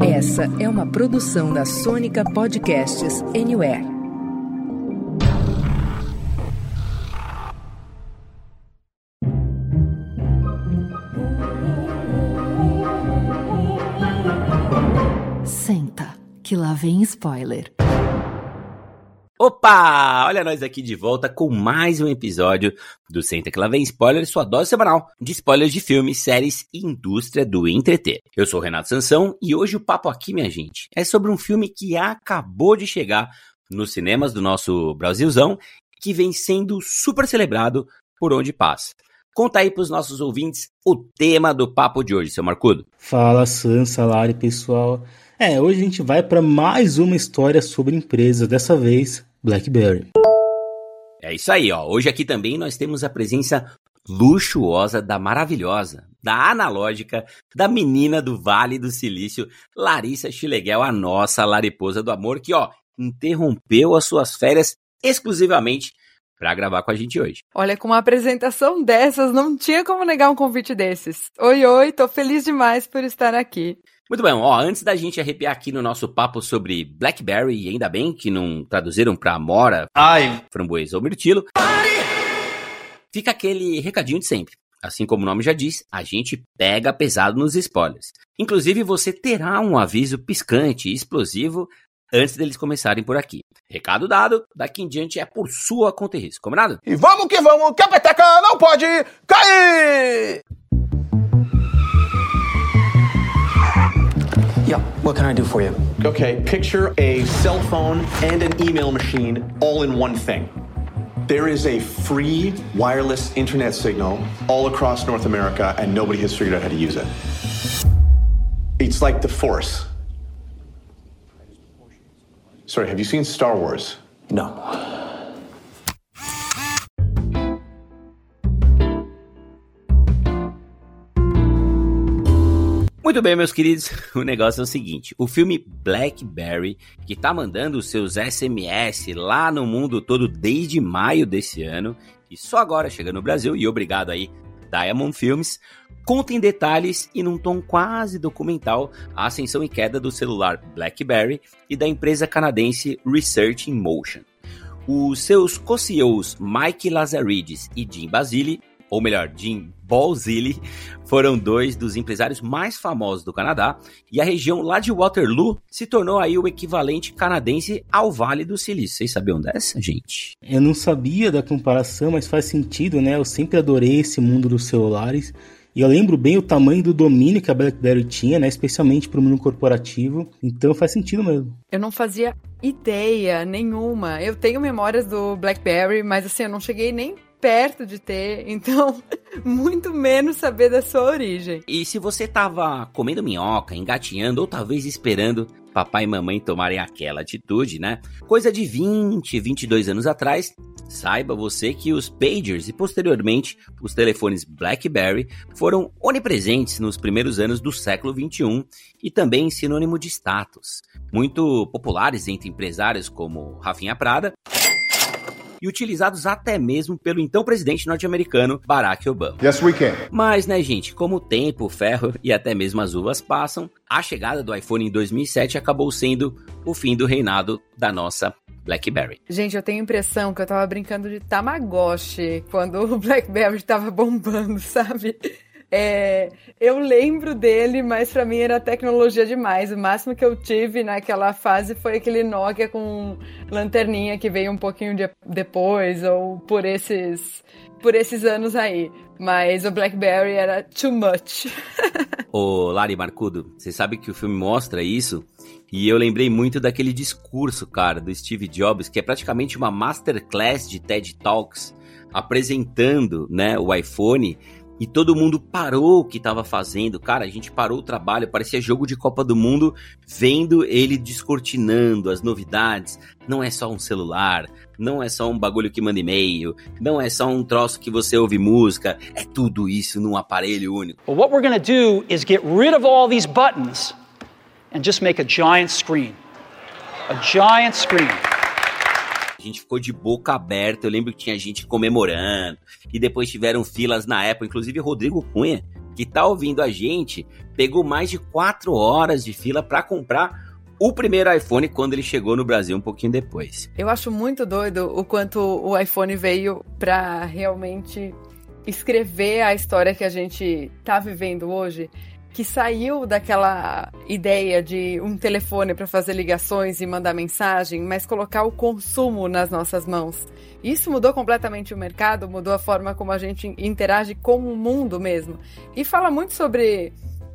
Essa é uma produção da Sônica Podcasts Anywhere. Senta, que lá vem spoiler. Opa! Olha nós aqui de volta com mais um episódio do Senta que lá vem spoiler, sua dose semanal de spoilers de filmes, séries e indústria do entreter. Eu sou o Renato Sansão e hoje o papo aqui, minha gente, é sobre um filme que acabou de chegar nos cinemas do nosso Brasilzão, que vem sendo super celebrado por onde passa. Conta aí pros nossos ouvintes o tema do papo de hoje, seu Marcudo. Fala, Sansa, Lari, pessoal. É, hoje a gente vai para mais uma história sobre empresas, dessa vez BlackBerry. É isso aí, ó. Hoje aqui também nós temos a presença luxuosa da maravilhosa, da analógica, da menina do Vale do Silício, Larissa Chileguel, a nossa lariposa do amor, que, ó, interrompeu as suas férias exclusivamente para gravar com a gente hoje. Olha, com uma apresentação dessas, não tinha como negar um convite desses. Oi, oi, tô feliz demais por estar aqui. Muito bem, ó, antes da gente arrepiar aqui no nosso papo sobre Blackberry, e ainda bem que não traduziram pra Amora, Ai. framboesa ou mirtilo, fica aquele recadinho de sempre. Assim como o nome já diz, a gente pega pesado nos spoilers. Inclusive, você terá um aviso piscante e explosivo antes deles começarem por aqui. Recado dado, daqui em diante é por sua conta e risco, combinado? E vamos que vamos, que a peteca não pode cair! Yeah, what can I do for you? Okay, picture a cell phone and an email machine all in one thing. There is a free wireless internet signal all across North America, and nobody has figured out how to use it. It's like the Force. Sorry, have you seen Star Wars? No. Muito bem, meus queridos, o negócio é o seguinte: o filme Blackberry, que tá mandando os seus SMS lá no mundo todo desde maio desse ano, e só agora chega no Brasil, e obrigado aí, Diamond Films, conta em detalhes e num tom quase documental a ascensão e queda do celular Blackberry e da empresa canadense Research in Motion. Os seus co-CEOs Mike Lazaridis e Jim Basile ou melhor, Jim Balzilli, foram dois dos empresários mais famosos do Canadá, e a região lá de Waterloo se tornou aí o equivalente canadense ao Vale do Silício. Vocês sabiam dessa, gente? Eu não sabia da comparação, mas faz sentido, né? Eu sempre adorei esse mundo dos celulares. E eu lembro bem o tamanho do domínio que a BlackBerry tinha, né? Especialmente para o mundo corporativo. Então faz sentido mesmo. Eu não fazia ideia nenhuma. Eu tenho memórias do BlackBerry, mas assim, eu não cheguei nem perto de ter, então muito menos saber da sua origem. E se você tava comendo minhoca, engatinhando ou talvez esperando papai e mamãe tomarem aquela atitude, né? Coisa de 20, 22 anos atrás, saiba você que os pagers e posteriormente os telefones BlackBerry foram onipresentes nos primeiros anos do século 21 e também sinônimo de status, muito populares entre empresários como Rafinha Prada e utilizados até mesmo pelo então presidente norte-americano Barack Obama. Yes, we can. Mas, né, gente, como o tempo, o ferro e até mesmo as uvas passam, a chegada do iPhone em 2007 acabou sendo o fim do reinado da nossa BlackBerry. Gente, eu tenho a impressão que eu tava brincando de Tamagotchi quando o BlackBerry tava bombando, sabe? É, eu lembro dele, mas para mim era tecnologia demais. O máximo que eu tive naquela fase foi aquele Nokia com lanterninha que veio um pouquinho de, depois, ou por esses, por esses anos aí. Mas o BlackBerry era too much. Ô, Lari Marcudo, você sabe que o filme mostra isso? E eu lembrei muito daquele discurso, cara, do Steve Jobs, que é praticamente uma masterclass de TED Talks, apresentando, né, o iPhone e todo mundo parou o que estava fazendo. Cara, a gente parou o trabalho, parecia jogo de Copa do Mundo, vendo ele descortinando as novidades. Não é só um celular, não é só um bagulho que manda e-mail, não é só um troço que você ouve música, é tudo isso num aparelho único. Well, what we're going to do is get rid of all these buttons and just make a giant screen. A giant screen. A gente ficou de boca aberta. Eu lembro que tinha gente comemorando. E depois tiveram filas na Apple. Inclusive, Rodrigo Cunha, que tá ouvindo a gente, pegou mais de quatro horas de fila para comprar o primeiro iPhone quando ele chegou no Brasil um pouquinho depois. Eu acho muito doido o quanto o iPhone veio para realmente escrever a história que a gente tá vivendo hoje, que saiu daquela ideia de um telefone para fazer ligações e mandar mensagem, mas colocar o consumo nas nossas mãos. Isso mudou completamente o mercado, mudou a forma como a gente interage com o mundo mesmo. E fala muito sobre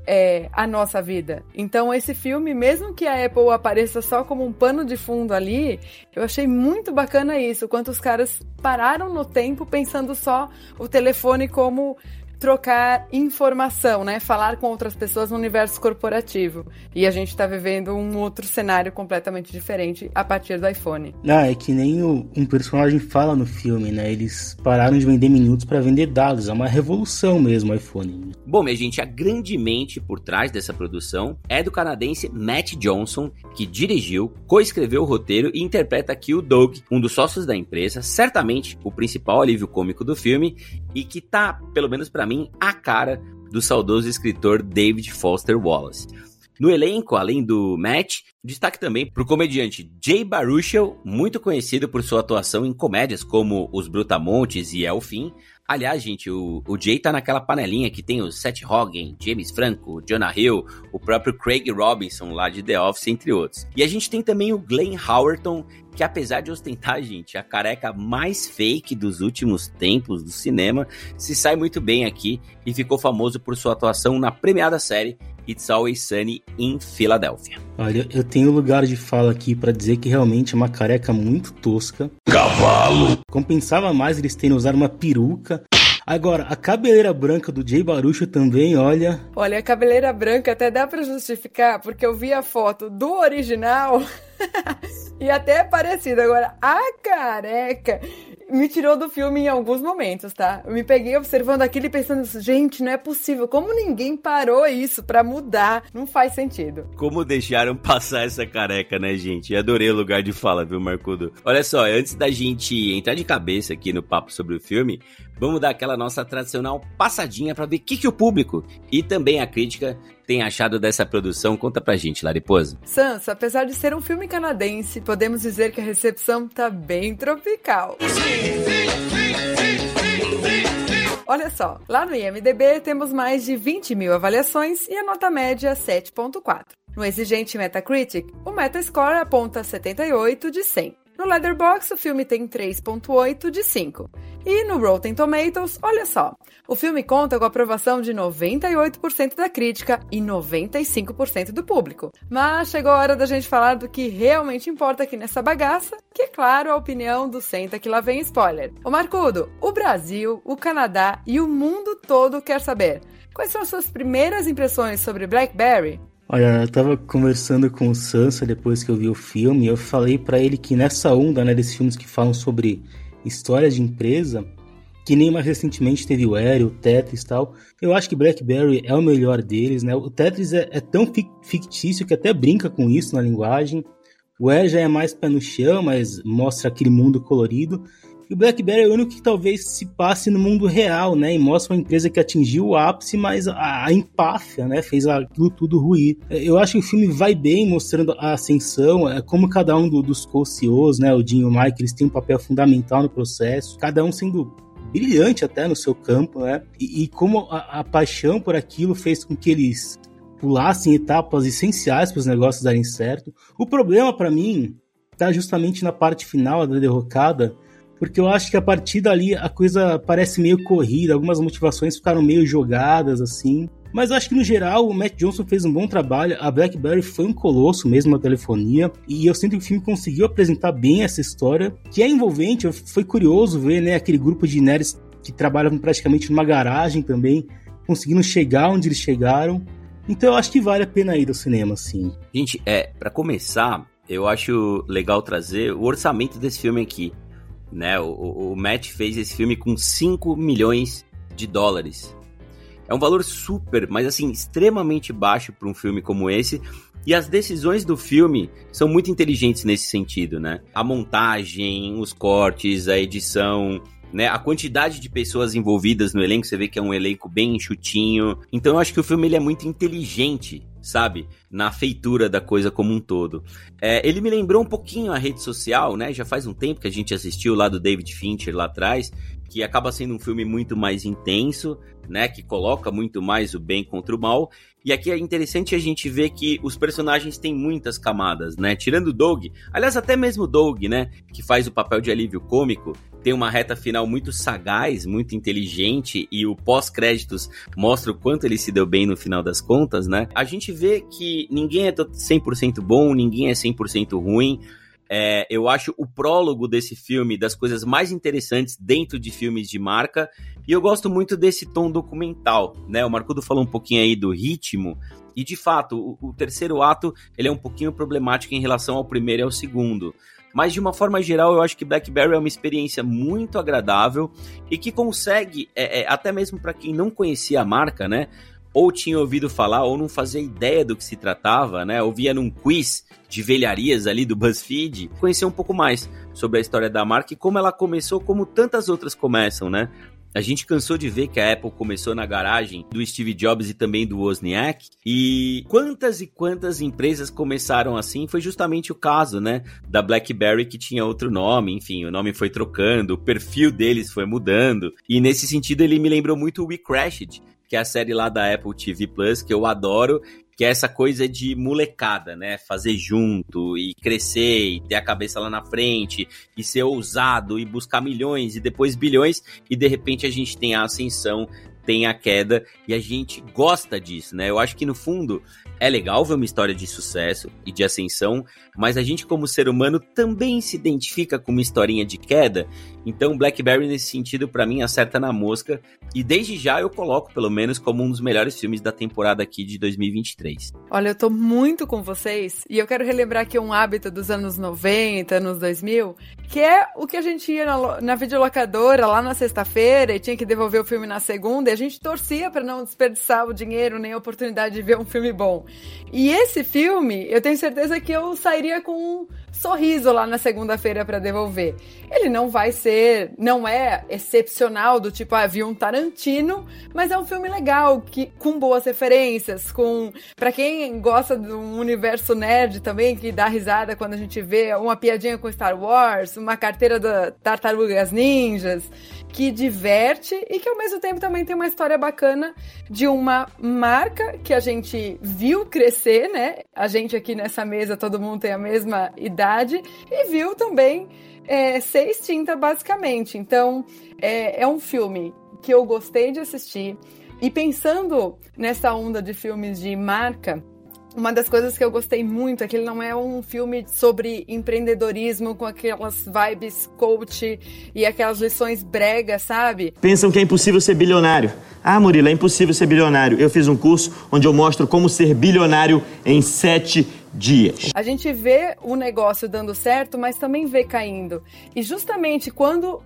é, a nossa vida. Então, esse filme, mesmo que a Apple apareça só como um pano de fundo ali, eu achei muito bacana isso. Quanto os caras pararam no tempo pensando só o telefone como trocar informação, né? Falar com outras pessoas no universo corporativo. E a gente está vivendo um outro cenário completamente diferente a partir do iPhone. Ah, é que nem o, um personagem fala no filme, né? Eles pararam de vender minutos para vender dados. É uma revolução mesmo o iPhone. Bom, minha gente, a grande mente por trás dessa produção é do canadense Matt Johnson, que dirigiu, coescreveu o roteiro e interpreta aqui o Doug, um dos sócios da empresa, certamente o principal alívio cômico do filme e que tá, pelo menos para mim, a cara do saudoso escritor David Foster Wallace. No elenco, além do Matt, destaque também para o comediante Jay Baruchel, muito conhecido por sua atuação em comédias como Os Brutamontes e Elfim. Aliás, gente, o, o Jay tá naquela panelinha que tem o Seth Rogen, James Franco, Jonah Hill, o próprio Craig Robinson lá de The Office, entre outros. E a gente tem também o Glenn Howerton, que apesar de ostentar, gente, a careca mais fake dos últimos tempos do cinema, se sai muito bem aqui e ficou famoso por sua atuação na premiada série It's Always Sunny em Filadélfia. Olha, eu tenho lugar de fala aqui para dizer que realmente é uma careca muito tosca. Cavalo! Compensava mais eles terem usado uma peruca. Agora, a cabeleira branca do Jay Barucho também, olha. Olha, a cabeleira branca até dá para justificar, porque eu vi a foto do original e até é parecido. Agora, a careca me tirou do filme em alguns momentos, tá? Eu me peguei observando aquilo e pensando, gente, não é possível. Como ninguém parou isso para mudar? Não faz sentido. Como deixaram passar essa careca, né, gente? Adorei o lugar de fala, viu, Marcudo? Olha só, antes da gente entrar de cabeça aqui no papo sobre o filme, vamos dar aquela nossa tradicional passadinha para ver o que, que o público e também a crítica tem achado dessa produção. Conta pra gente, Lariposa. Sansa, apesar de ser um filme canadense, podemos dizer que a recepção tá bem tropical. Olha só, lá no IMDB temos mais de 20 mil avaliações e a nota média 7.4. No exigente Metacritic, o Metascore aponta 78 de 100. No Letterboxd, o filme tem 3.8 de 5. E no Rotten Tomatoes, olha só, o filme conta com a aprovação de 98% da crítica e 95% do público. Mas chegou a hora da gente falar do que realmente importa aqui nessa bagaça, que é claro a opinião do Senta que lá vem spoiler. O Marcudo, o Brasil, o Canadá e o mundo todo quer saber. Quais são as suas primeiras impressões sobre Blackberry? Olha, eu tava conversando com o Sansa depois que eu vi o filme, e eu falei para ele que nessa onda, né, desses filmes que falam sobre histórias de empresa, que nem mais recentemente teve o Aero, o Tetris e tal, eu acho que Blackberry é o melhor deles, né? O Tetris é, é tão fictício que até brinca com isso na linguagem. O Aero já é mais pé no chão, mas mostra aquele mundo colorido. E o BlackBerry é o único que talvez se passe no mundo real, né? E mostra uma empresa que atingiu o ápice, mas a, a empáfia, né? Fez aquilo tudo ruir. É, eu acho que o filme vai bem mostrando a ascensão, é, como cada um do, dos co-CEOs, né? O Jim e o Mike, eles têm um papel fundamental no processo. Cada um sendo brilhante até no seu campo, né? E, e como a, a paixão por aquilo fez com que eles pulassem etapas essenciais para os negócios darem certo. O problema para mim está justamente na parte final da derrocada, porque eu acho que a partir dali a coisa parece meio corrida, algumas motivações ficaram meio jogadas assim. Mas eu acho que no geral o Matt Johnson fez um bom trabalho. A BlackBerry foi um colosso mesmo na telefonia. E eu sinto que o filme conseguiu apresentar bem essa história, que é envolvente. Foi curioso ver né, aquele grupo de nerds que trabalham praticamente numa garagem também, conseguindo chegar onde eles chegaram. Então eu acho que vale a pena ir ao cinema, sim. Gente, é, para começar, eu acho legal trazer o orçamento desse filme aqui né? O, o Matt fez esse filme com 5 milhões de dólares. É um valor super, mas assim, extremamente baixo para um filme como esse, E as decisões do filme são muito inteligentes nesse sentido, né? A montagem, os cortes, a edição, né? A quantidade de pessoas envolvidas no elenco, você vê que é um elenco bem enxutinho. Então eu acho que o filme ele é muito inteligente, sabe? Na feitura da coisa como um todo. É, ele me lembrou um pouquinho a rede social, né? Já faz um tempo que a gente assistiu lá do David Fincher lá atrás, que acaba sendo um filme muito mais intenso, né? Que coloca muito mais o bem contra o mal. E aqui é interessante a gente ver que os personagens têm muitas camadas, né? Tirando o Doug, aliás, até mesmo o Doug, né? Que faz o papel de alívio cômico, tem uma reta final muito sagaz, muito inteligente e o pós-créditos mostra o quanto ele se deu bem no final das contas, né? A gente vê que ninguém é 100% bom, ninguém é 100% ruim. É, eu acho o prólogo desse filme das coisas mais interessantes dentro de filmes de marca. E eu gosto muito desse tom documental, né? O Marcudo falou um pouquinho aí do ritmo. E de fato, o, o terceiro ato ele é um pouquinho problemático em relação ao primeiro e ao segundo. Mas de uma forma geral, eu acho que Blackberry é uma experiência muito agradável e que consegue, é, é, até mesmo para quem não conhecia a marca, né? Ou tinha ouvido falar ou não fazia ideia do que se tratava, né? Ouvia num quiz de velharias ali do BuzzFeed, conhecer um pouco mais sobre a história da marca e como ela começou, como tantas outras começam, né? A gente cansou de ver que a Apple começou na garagem do Steve Jobs e também do Wozniak. E quantas e quantas empresas começaram assim? Foi justamente o caso, né? Da BlackBerry que tinha outro nome, enfim, o nome foi trocando, o perfil deles foi mudando. E nesse sentido ele me lembrou muito o We Crashed, que é a série lá da Apple TV Plus, que eu adoro que é essa coisa de molecada, né? Fazer junto e crescer e ter a cabeça lá na frente e ser ousado e buscar milhões e depois bilhões e de repente a gente tem a ascensão, tem a queda e a gente gosta disso, né? Eu acho que no fundo é legal ver uma história de sucesso e de ascensão, mas a gente, como ser humano, também se identifica com uma historinha de queda. Então, Blackberry, nesse sentido, para mim, acerta na mosca. E desde já eu coloco, pelo menos, como um dos melhores filmes da temporada aqui de 2023. Olha, eu tô muito com vocês e eu quero relembrar aqui um hábito dos anos 90, anos 2000, que é o que a gente ia na, na videolocadora lá na sexta-feira e tinha que devolver o filme na segunda a gente torcia para não desperdiçar o dinheiro nem a oportunidade de ver um filme bom. E esse filme, eu tenho certeza que eu sairia com um sorriso lá na segunda-feira para devolver. Ele não vai ser, não é excepcional do tipo, ah, vi um Tarantino, mas é um filme legal, que com boas referências, com para quem gosta do universo nerd também, que dá risada quando a gente vê uma piadinha com Star Wars, uma carteira da Tartarugas Ninjas que diverte e que ao mesmo tempo também tem uma história bacana de uma marca que a gente viu crescer, né? A gente aqui nessa mesa, todo mundo tem a mesma idade, e viu também é, ser extinta, basicamente. Então, é, é um filme que eu gostei de assistir. E pensando nessa onda de filmes de marca, uma das coisas que eu gostei muito é que ele não é um filme sobre empreendedorismo com aquelas vibes coach e aquelas lições bregas, sabe? Pensam que é impossível ser bilionário. Ah, Murilo, é impossível ser bilionário. Eu fiz um curso onde eu mostro como ser bilionário em sete dias. A gente vê o negócio dando certo, mas também vê caindo. E justamente quando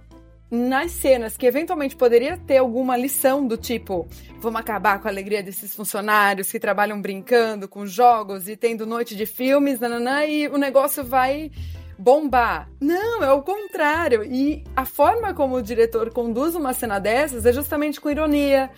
nas cenas que eventualmente poderia ter alguma lição do tipo, vamos acabar com a alegria desses funcionários que trabalham brincando com jogos e tendo noite de filmes, nananã, e o negócio vai bombar. Não, é o contrário. E a forma como o diretor conduz uma cena dessas é justamente com ironia,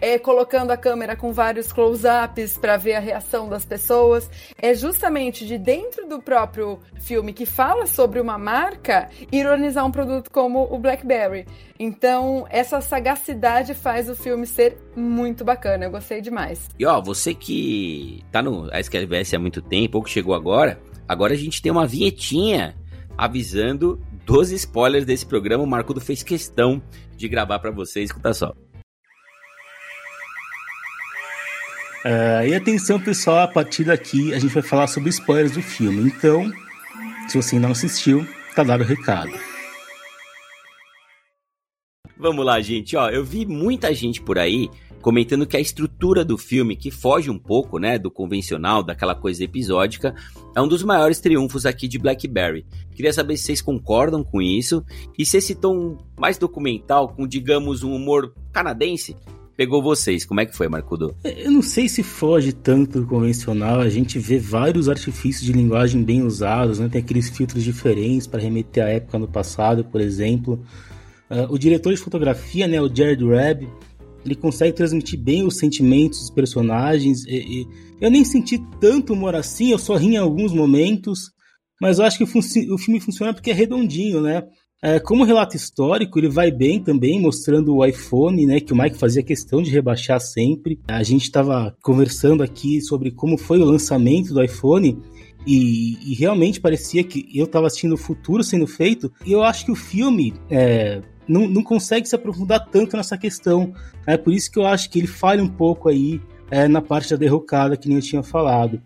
é colocando a câmera com vários close-ups para ver a reação das pessoas. É justamente de dentro do próprio filme que fala sobre uma marca, ironizar um produto como o BlackBerry. Então, essa sagacidade faz o filme ser muito bacana. Eu gostei demais. E ó, você que tá no SQLBS há muito tempo ou que chegou agora, Agora a gente tem uma vinhetinha avisando dos spoilers desse programa. O Marcudo fez questão de gravar para vocês. Escuta só. Uh, e atenção, pessoal, a partir daqui a gente vai falar sobre spoilers do filme. Então, se você não assistiu, tá dado o recado. Vamos lá, gente. Ó, eu vi muita gente por aí comentando que a estrutura do filme, que foge um pouco, né, do convencional, daquela coisa episódica, é um dos maiores triunfos aqui de Blackberry. Queria saber se vocês concordam com isso e se esse tom mais documental, com digamos um humor canadense, pegou vocês? Como é que foi, Marcudo? Eu não sei se foge tanto do convencional, a gente vê vários artifícios de linguagem bem usados, né? Tem aqueles filtros diferentes para remeter à época no passado, por exemplo. Uh, o diretor de fotografia, né, o Jared Webb, ele consegue transmitir bem os sentimentos dos personagens. E, e eu nem senti tanto humor assim, eu só ri em alguns momentos, mas eu acho que o, o filme funciona porque é redondinho, né? É, como relato histórico, ele vai bem também, mostrando o iPhone, né, que o Mike fazia questão de rebaixar sempre. A gente estava conversando aqui sobre como foi o lançamento do iPhone e, e realmente parecia que eu estava assistindo o futuro sendo feito. E eu acho que o filme é, não, não consegue se aprofundar tanto nessa questão. É por isso que eu acho que ele falha um pouco aí é, na parte da derrocada que nem eu tinha falado.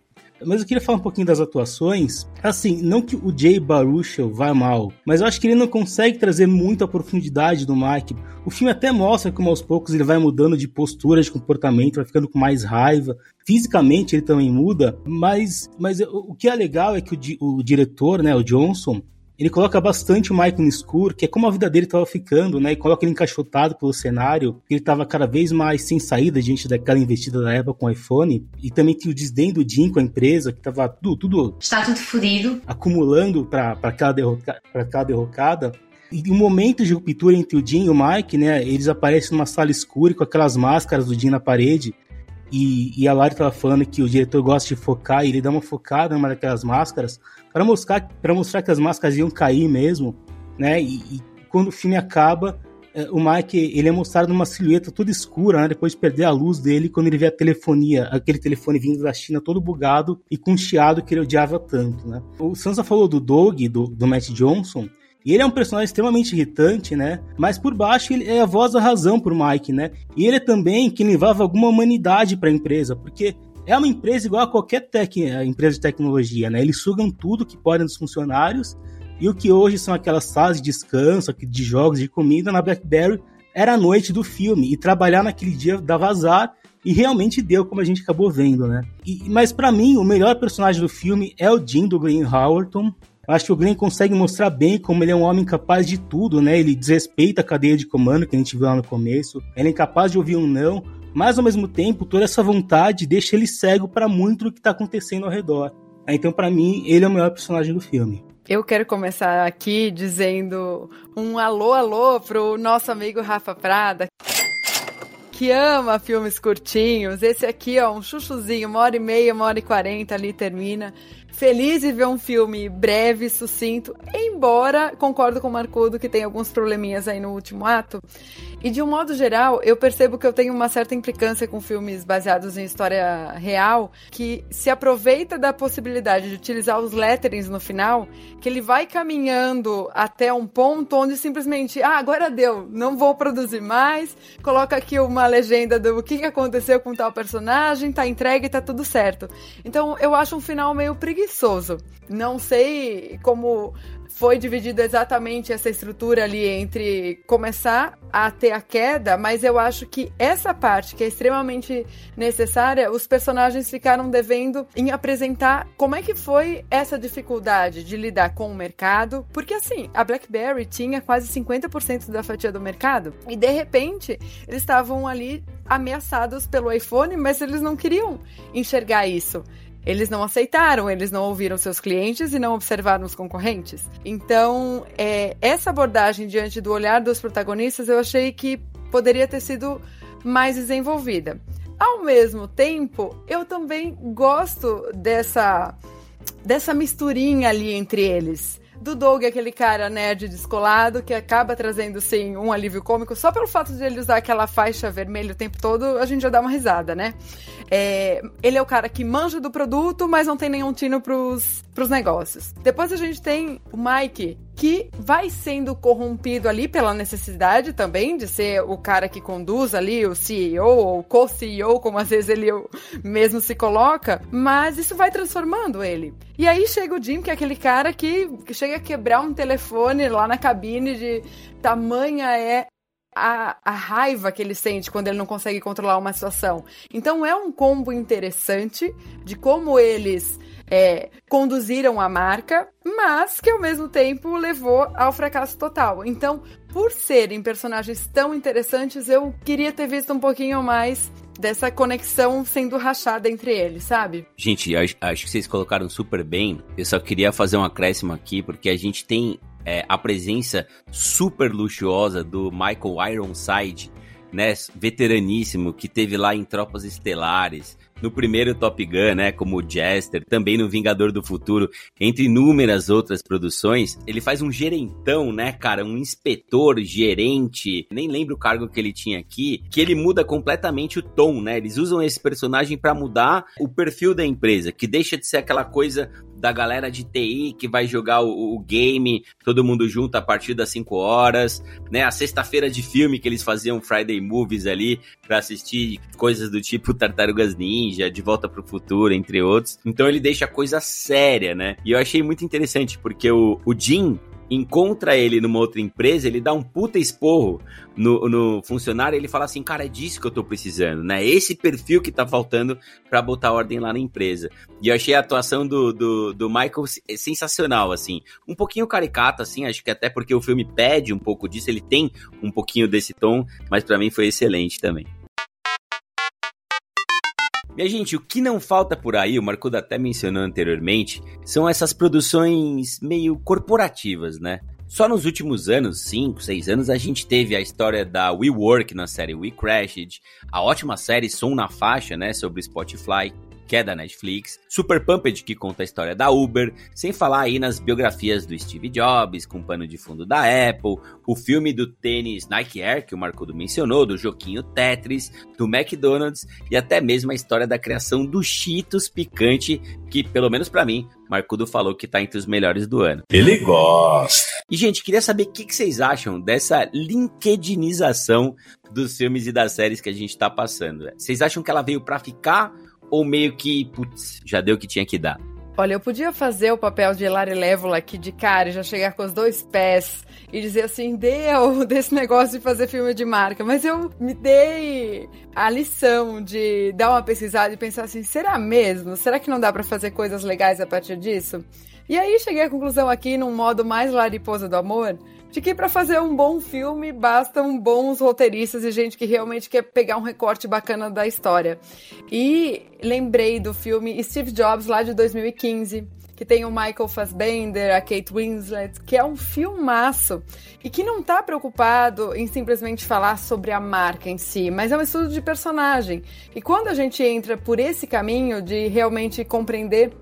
Mas eu queria falar um pouquinho das atuações. Assim, não que o Jay Baruchel vá mal, mas eu acho que ele não consegue trazer muita profundidade do Mike. O filme até mostra como aos poucos ele vai mudando de postura, de comportamento, vai ficando com mais raiva. Fisicamente ele também muda, mas, mas o que é legal é que o, o diretor, né, o Johnson, ele coloca bastante o Mike no escuro, que é como a vida dele estava ficando, né? E coloca ele encaixotado pelo cenário, ele estava cada vez mais sem saída diante daquela investida da Apple com o iPhone. E também tinha o desdém do Jim com a empresa, que estava tudo, tudo. Está tudo fodido. Acumulando para aquela, derroca, aquela derrocada. E um momento de ruptura entre o Jim e o Mike, né? Eles aparecem numa sala escura com aquelas máscaras do Jim na parede. E, e a Lari estava falando que o diretor gosta de focar e ele dá uma focada numa daquelas máscaras para mostrar, mostrar que as máscaras iam cair mesmo, né? E, e quando o filme acaba, é, o Mike ele é mostrado numa silhueta toda escura, né? Depois de perder a luz dele, quando ele vê a telefonia, aquele telefone vindo da China todo bugado e com chiado que ele odiava tanto, né? O Sansa falou do Doug, do, do Matt Johnson, e ele é um personagem extremamente irritante, né? Mas por baixo ele é a voz da razão pro Mike, né? E ele é também quem levava alguma humanidade para a empresa, porque é uma empresa igual a qualquer tec, empresa de tecnologia, né? Eles sugam tudo que podem dos funcionários e o que hoje são aquelas salas de descanso, de jogos, de comida na BlackBerry era a noite do filme e trabalhar naquele dia dava azar e realmente deu como a gente acabou vendo, né? E, mas para mim o melhor personagem do filme é o Jim do Glenn Howerton. Acho que o Glenn consegue mostrar bem como ele é um homem capaz de tudo, né? Ele desrespeita a cadeia de comando que a gente viu lá no começo. Ele é incapaz de ouvir um não, mas ao mesmo tempo toda essa vontade deixa ele cego para muito do que está acontecendo ao redor. Então, para mim, ele é o melhor personagem do filme. Eu quero começar aqui dizendo um alô, alô pro nosso amigo Rafa Prada, que ama filmes curtinhos. Esse aqui, ó, um chuchuzinho, uma hora e meia, uma hora e quarenta ali termina feliz de ver um filme breve, sucinto, embora concordo com o Marcudo que tem alguns probleminhas aí no último ato. E de um modo geral, eu percebo que eu tenho uma certa implicância com filmes baseados em história real, que se aproveita da possibilidade de utilizar os letterings no final, que ele vai caminhando até um ponto onde simplesmente, ah, agora deu, não vou produzir mais, coloca aqui uma legenda do que aconteceu com tal personagem, tá entregue, tá tudo certo. Então, eu acho um final meio preguiçoso. Não sei como foi dividido exatamente essa estrutura ali entre começar a ter a queda, mas eu acho que essa parte que é extremamente necessária, os personagens ficaram devendo em apresentar como é que foi essa dificuldade de lidar com o mercado, porque assim, a BlackBerry tinha quase 50% da fatia do mercado e de repente eles estavam ali ameaçados pelo iPhone, mas eles não queriam enxergar isso. Eles não aceitaram, eles não ouviram seus clientes e não observaram os concorrentes. Então, é, essa abordagem diante do olhar dos protagonistas eu achei que poderia ter sido mais desenvolvida. Ao mesmo tempo, eu também gosto dessa, dessa misturinha ali entre eles do Doug, aquele cara nerd descolado, que acaba trazendo, sim, um alívio cômico, só pelo fato de ele usar aquela faixa vermelha o tempo todo, a gente já dá uma risada, né? É, ele é o cara que manja do produto, mas não tem nenhum tino pros, pros negócios. Depois a gente tem o Mike, que vai sendo corrompido ali pela necessidade também de ser o cara que conduz ali o CEO ou co-CEO, como às vezes ele mesmo se coloca, mas isso vai transformando ele. E aí chega o Jim, que é aquele cara que, chega a quebrar um telefone lá na cabine de tamanha é a, a, raiva que ele sente quando ele não consegue controlar uma situação. Então é um combo interessante de como eles é, conduziram a marca, mas que ao mesmo tempo levou ao fracasso total. Então, por serem personagens tão interessantes, eu queria ter visto um pouquinho mais dessa conexão sendo rachada entre eles, sabe? Gente, acho, acho que vocês colocaram super bem. Eu só queria fazer um acréscimo aqui, porque a gente tem é, a presença super luxuosa do Michael Ironside, né, veteraníssimo, que teve lá em Tropas Estelares, no primeiro Top Gun, né, como Jester, também no Vingador do Futuro, entre inúmeras outras produções, ele faz um gerentão, né, cara, um inspetor, gerente, nem lembro o cargo que ele tinha aqui, que ele muda completamente o tom, né? Eles usam esse personagem para mudar o perfil da empresa, que deixa de ser aquela coisa da galera de TI que vai jogar o, o game, todo mundo junto a partir das 5 horas, né? A sexta-feira de filme que eles faziam Friday Movies ali para assistir coisas do tipo Tartarugas Ninja, De Volta pro Futuro, entre outros. Então ele deixa a coisa séria, né? E eu achei muito interessante porque o, o Jim, encontra ele numa outra empresa, ele dá um puta esporro no, no funcionário, ele fala assim, cara, é disso que eu tô precisando, né? Esse perfil que tá faltando para botar ordem lá na empresa. E eu achei a atuação do, do, do Michael sensacional, assim. Um pouquinho caricata, assim, acho que até porque o filme pede um pouco disso, ele tem um pouquinho desse tom, mas para mim foi excelente também. Minha gente, o que não falta por aí, o Marcudo até mencionou anteriormente, são essas produções meio corporativas, né? Só nos últimos anos, 5, 6 anos, a gente teve a história da WeWork na série We Crashed, a ótima série Som na Faixa, né, sobre Spotify, que é da Netflix, Super Pumped, que conta a história da Uber, sem falar aí nas biografias do Steve Jobs, com pano de fundo da Apple, o filme do tênis Nike Air, que o Marcudo mencionou, do Joquinho Tetris, do McDonald's e até mesmo a história da criação do Cheetos picante, que, pelo menos para mim, Marcudo falou que tá entre os melhores do ano. Ele gosta. E, gente, queria saber o que, que vocês acham dessa LinkedInização dos filmes e das séries que a gente tá passando. Vocês acham que ela veio para ficar ou meio que, putz, já deu o que tinha que dar? Olha, eu podia fazer o papel de Lari Levola aqui de cara e já chegar com os dois pés e dizer assim, deu desse negócio de fazer filme de marca, mas eu me dei a lição de dar uma pesquisada e pensar assim, será mesmo? Será que não dá para fazer coisas legais a partir disso? E aí cheguei à conclusão aqui, num modo mais lariposa do amor, de que para fazer um bom filme bastam bons roteiristas e gente que realmente quer pegar um recorte bacana da história. E lembrei do filme Steve Jobs lá de 2015, que tem o Michael Fassbender, a Kate Winslet, que é um filmaço e que não está preocupado em simplesmente falar sobre a marca em si, mas é um estudo de personagem. E quando a gente entra por esse caminho de realmente compreender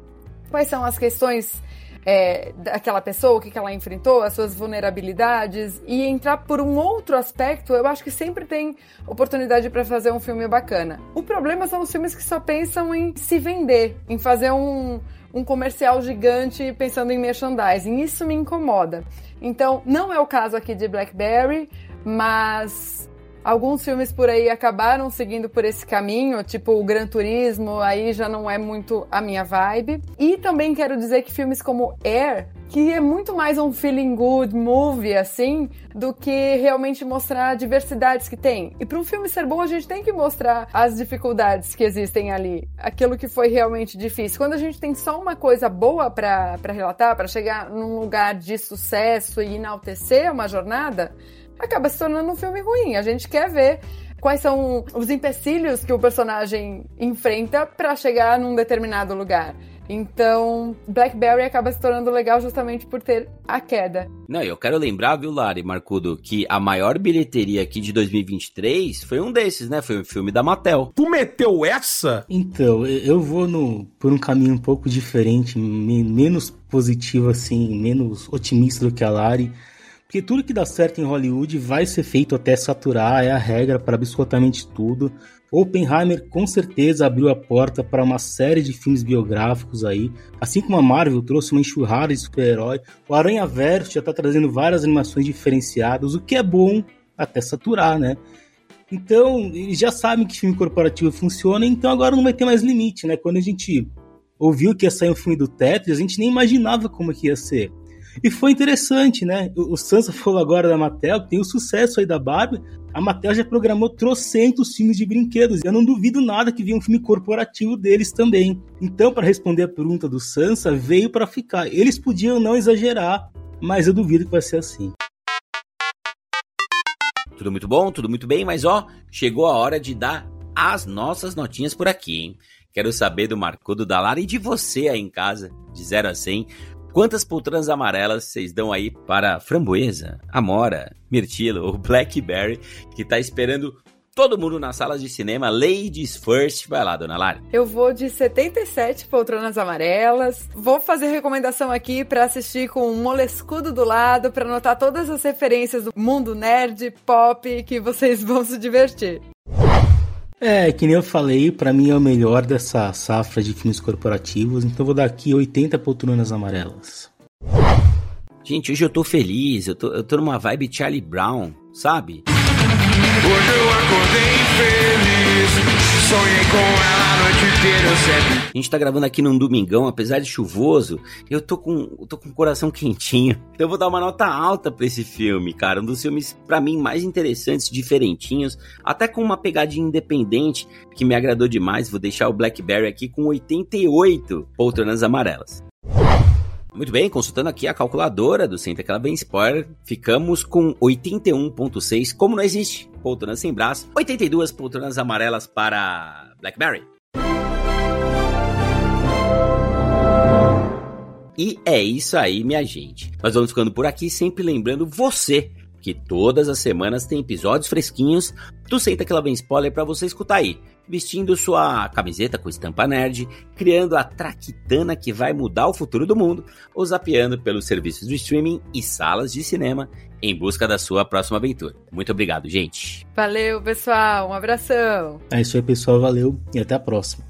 quais são as questões é, daquela pessoa, o que, que ela enfrentou, as suas vulnerabilidades e entrar por um outro aspecto, eu acho que sempre tem oportunidade para fazer um filme bacana. O problema são os filmes que só pensam em se vender, em fazer um, um comercial gigante pensando em merchandising. Isso me incomoda. Então, não é o caso aqui de Blackberry, mas Alguns filmes por aí acabaram seguindo por esse caminho, tipo o Gran Turismo, aí já não é muito a minha vibe. E também quero dizer que filmes como Air, que é muito mais um feeling good movie, assim, do que realmente mostrar diversidades que tem. E para um filme ser bom, a gente tem que mostrar as dificuldades que existem ali, aquilo que foi realmente difícil. Quando a gente tem só uma coisa boa para relatar, para chegar num lugar de sucesso e enaltecer uma jornada acaba se tornando um filme ruim. A gente quer ver quais são os empecilhos que o personagem enfrenta para chegar num determinado lugar. Então, Blackberry acaba se tornando legal justamente por ter a queda. Não, eu quero lembrar, viu, Lari, Marcudo, que a maior bilheteria aqui de 2023 foi um desses, né? Foi um filme da Mattel. Tu meteu essa? Então, eu vou no, por um caminho um pouco diferente, menos positivo assim, menos otimista do que a Lari. Porque tudo que dá certo em Hollywood vai ser feito até saturar, é a regra para absolutamente tudo. Oppenheimer com certeza abriu a porta para uma série de filmes biográficos aí, assim como a Marvel trouxe uma enxurrada de super-herói, o Aranha Verso já está trazendo várias animações diferenciadas, o que é bom até saturar, né? Então, eles já sabem que filme corporativo funciona, então agora não vai ter mais limite, né? Quando a gente ouviu que ia sair um filme do Tetris, a gente nem imaginava como que ia ser. E foi interessante, né? O, o Sansa falou agora da Mattel, tem o sucesso aí da Barbie. A Mattel já programou trocentos filmes de brinquedos. Eu não duvido nada que venha um filme corporativo deles também. Então, para responder a pergunta do Sansa, veio para ficar. Eles podiam não exagerar, mas eu duvido que vai ser assim. Tudo muito bom, tudo muito bem, mas ó, chegou a hora de dar as nossas notinhas por aqui, hein? Quero saber do Marcudo da Lara e de você aí em casa, de 0 a 100. Quantas poltronas amarelas vocês dão aí para Framboesa, Amora, Mirtilo ou Blackberry, que tá esperando todo mundo nas salas de cinema? Ladies first. Vai lá, dona Lara. Eu vou de 77 poltronas amarelas. Vou fazer recomendação aqui para assistir com um molescudo do lado, para anotar todas as referências do mundo nerd, pop, que vocês vão se divertir. É, que nem eu falei, para mim é o melhor dessa safra de filmes corporativos, então vou dar aqui 80 poltronas amarelas. Gente, hoje eu tô feliz, eu tô, eu tô numa vibe Charlie Brown, sabe? Hoje eu acordei feliz, sonhei com ela a noite inteira. A gente tá gravando aqui num domingão, apesar de chuvoso, eu tô com, eu tô com o coração quentinho. Então eu vou dar uma nota alta pra esse filme, cara. Um dos filmes, para mim, mais interessantes, diferentinhos, até com uma pegadinha independente que me agradou demais. Vou deixar o Blackberry aqui com 88 poltronas amarelas. Muito bem, consultando aqui a calculadora do Senta Aquela Bem Spoiler, ficamos com 81.6, como não existe poltronas sem braço, 82 poltronas amarelas para Blackberry. E é isso aí, minha gente. Nós vamos ficando por aqui, sempre lembrando você que todas as semanas tem episódios fresquinhos do Senta Aquela Bem Spoiler para você escutar aí vestindo sua camiseta com estampa nerd, criando a traquitana que vai mudar o futuro do mundo, ou zapeando pelos serviços de streaming e salas de cinema em busca da sua próxima aventura. Muito obrigado, gente. Valeu, pessoal. Um abração. É isso aí, pessoal. Valeu e até a próxima.